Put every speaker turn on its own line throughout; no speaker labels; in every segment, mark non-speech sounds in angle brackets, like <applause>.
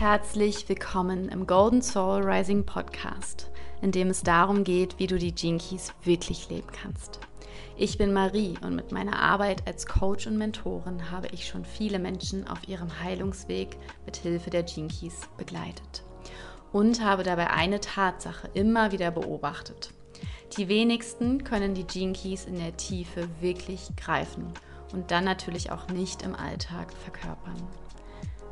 Herzlich willkommen im Golden Soul Rising Podcast, in dem es darum geht, wie du die Gene Keys wirklich leben kannst. Ich bin Marie und mit meiner Arbeit als Coach und Mentorin habe ich schon viele Menschen auf ihrem Heilungsweg mit Hilfe der Gene Keys begleitet und habe dabei eine Tatsache immer wieder beobachtet. Die wenigsten können die Gene Keys in der Tiefe wirklich greifen und dann natürlich auch nicht im Alltag verkörpern.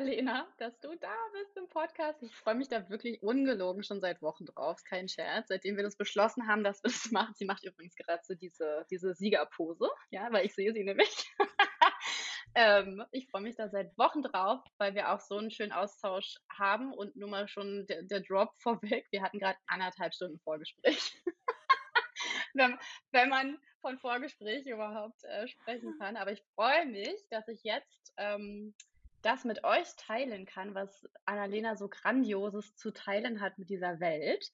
Annalena, dass du da bist im Podcast. Ich freue mich da wirklich ungelogen schon seit Wochen drauf. Kein Scherz. Seitdem wir das beschlossen haben, dass wir das <laughs> machen. Sie macht übrigens gerade so diese, diese Siegerpose, ja, weil ich sehe sie nämlich. <laughs> ähm, ich freue mich da seit Wochen drauf, weil wir auch so einen schönen Austausch haben und nur mal schon der, der Drop vorweg. Wir hatten gerade anderthalb Stunden Vorgespräch. <laughs> wenn, wenn man von Vorgespräch überhaupt äh, sprechen kann. Aber ich freue mich, dass ich jetzt ähm, das mit euch teilen kann, was Annalena so Grandioses zu teilen hat mit dieser Welt.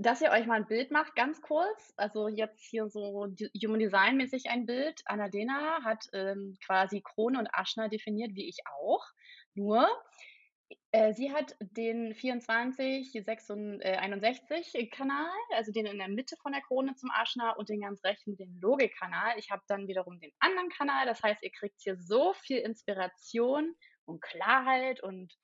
Dass ihr euch mal ein Bild macht, ganz kurz. Also jetzt hier so Human Design mäßig ein Bild. Annalena hat ähm, quasi Krone und Aschner definiert, wie ich auch. Nur äh, sie hat den 24, 61 äh, Kanal, also den in der Mitte von der Krone zum Aschner und den ganz rechten, den Logikkanal. Ich habe dann wiederum den anderen Kanal. Das heißt, ihr kriegt hier so viel Inspiration und Klarheit und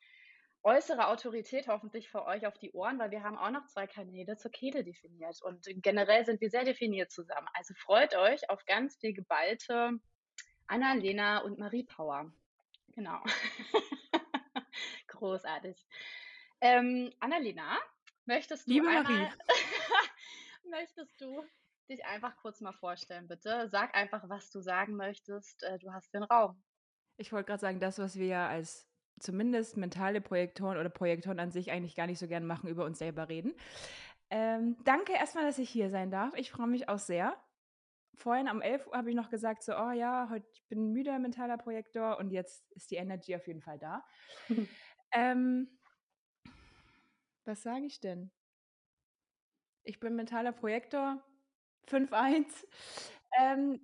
äußere Autorität hoffentlich für euch auf die Ohren, weil wir haben auch noch zwei Kanäle zur Kehle definiert und generell sind wir sehr definiert zusammen. Also freut euch auf ganz viel geballte Anna, Lena und Marie Power. Genau. <laughs> Großartig. Ähm, Annalena, möchtest du
Liebe Marie. <laughs>
möchtest du dich einfach kurz mal vorstellen, bitte? Sag einfach, was du sagen möchtest. Äh, du hast den Raum.
Ich wollte gerade sagen, das, was wir ja als zumindest mentale Projektoren oder Projektoren an sich eigentlich gar nicht so gern machen, über uns selber reden. Ähm, danke erstmal, dass ich hier sein darf. Ich freue mich auch sehr. Vorhin am 11 Uhr habe ich noch gesagt, so, oh ja, heute ich bin müder mentaler Projektor und jetzt ist die Energy auf jeden Fall da. <laughs> Ähm, was sage ich denn? Ich bin mentaler Projektor 5.1. Ähm,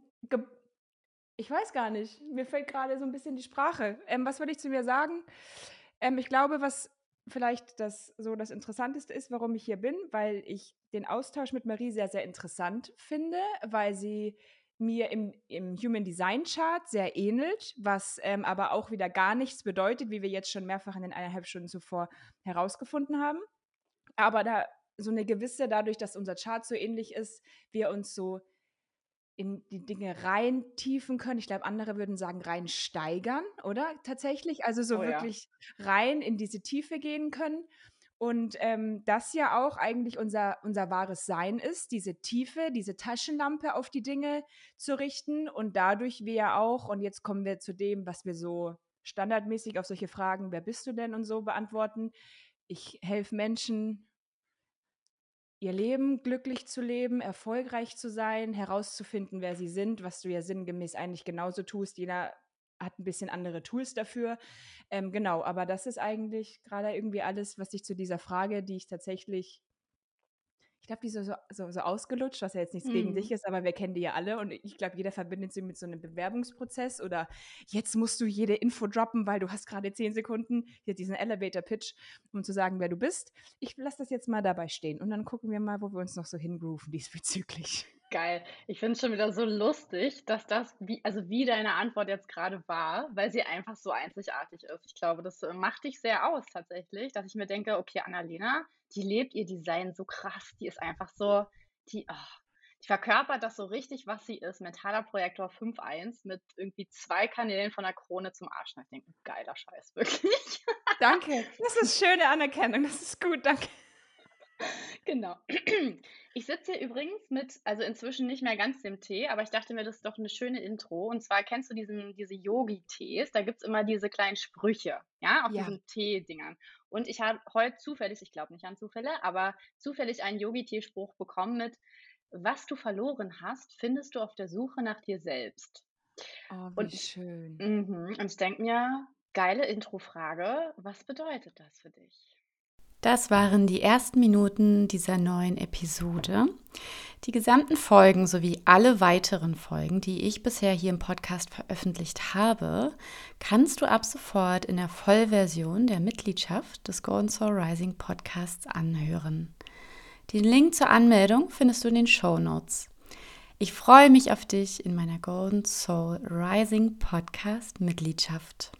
ich weiß gar nicht. Mir fällt gerade so ein bisschen die Sprache. Ähm, was würde ich zu mir sagen? Ähm, ich glaube, was vielleicht das so das Interessanteste ist, warum ich hier bin, weil ich den Austausch mit Marie sehr, sehr interessant finde, weil sie mir im, im Human Design Chart sehr ähnelt, was ähm, aber auch wieder gar nichts bedeutet, wie wir jetzt schon mehrfach in den eineinhalb Stunden zuvor herausgefunden haben. Aber da so eine gewisse, dadurch, dass unser Chart so ähnlich ist, wir uns so in die Dinge rein tiefen können. Ich glaube, andere würden sagen, rein steigern, oder? Tatsächlich. Also so oh, wirklich ja. rein in diese Tiefe gehen können. Und ähm, das ja auch eigentlich unser, unser wahres Sein ist, diese Tiefe, diese Taschenlampe auf die Dinge zu richten und dadurch wir ja auch, und jetzt kommen wir zu dem, was wir so standardmäßig auf solche Fragen, wer bist du denn und so beantworten. Ich helfe Menschen, ihr Leben glücklich zu leben, erfolgreich zu sein, herauszufinden, wer sie sind, was du ja sinngemäß eigentlich genauso tust. Jeder hat ein bisschen andere Tools dafür. Ähm, genau, aber das ist eigentlich gerade irgendwie alles, was ich zu dieser Frage, die ich tatsächlich, ich glaube, die so, so, so, ausgelutscht, was ja jetzt nichts mhm. gegen dich ist, aber wir kennen die ja alle und ich glaube, jeder verbindet sie mit so einem Bewerbungsprozess oder jetzt musst du jede Info droppen, weil du hast gerade zehn Sekunden, hier diesen Elevator-Pitch, um zu sagen, wer du bist. Ich lasse das jetzt mal dabei stehen und dann gucken wir mal, wo wir uns noch so hingrooven diesbezüglich.
Geil. Ich finde es schon wieder so lustig, dass das, wie, also wie deine Antwort jetzt gerade war, weil sie einfach so einzigartig ist. Ich glaube, das äh, macht dich sehr aus tatsächlich, dass ich mir denke, okay, Annalena, die lebt ihr Design so krass, die ist einfach so, die, oh, die verkörpert das so richtig, was sie ist. Mentaler Projektor 5.1 mit irgendwie zwei Kanälen von der Krone zum Arsch. ich denke, geiler Scheiß, <laughs> wirklich.
Danke. Das ist schöne Anerkennung. Das ist gut, danke.
Genau. <clears throat> Ich sitze hier übrigens mit, also inzwischen nicht mehr ganz dem Tee, aber ich dachte mir, das ist doch eine schöne Intro. Und zwar kennst du diesen, diese Yogi-Tees, da gibt es immer diese kleinen Sprüche, ja, auf
Ja.
diesen Tee-Dingern. Und ich habe heute zufällig, ich glaube nicht an Zufälle, aber zufällig einen Yogi-Tee-Spruch bekommen mit, was du verloren hast, findest du auf der Suche nach dir selbst.
Oh, wie
Und,
schön.
mhm, und ich denke mir, geile Intro-Frage, was bedeutet das für dich?
Das waren die ersten Minuten dieser neuen Episode. Die gesamten Folgen sowie alle weiteren Folgen, die ich bisher hier im Podcast veröffentlicht habe, kannst du ab sofort in der Vollversion der Mitgliedschaft des Golden Soul Rising Podcasts anhören. Den Link zur Anmeldung findest du in den Show Notes. Ich freue mich auf dich in meiner Golden Soul Rising Podcast Mitgliedschaft.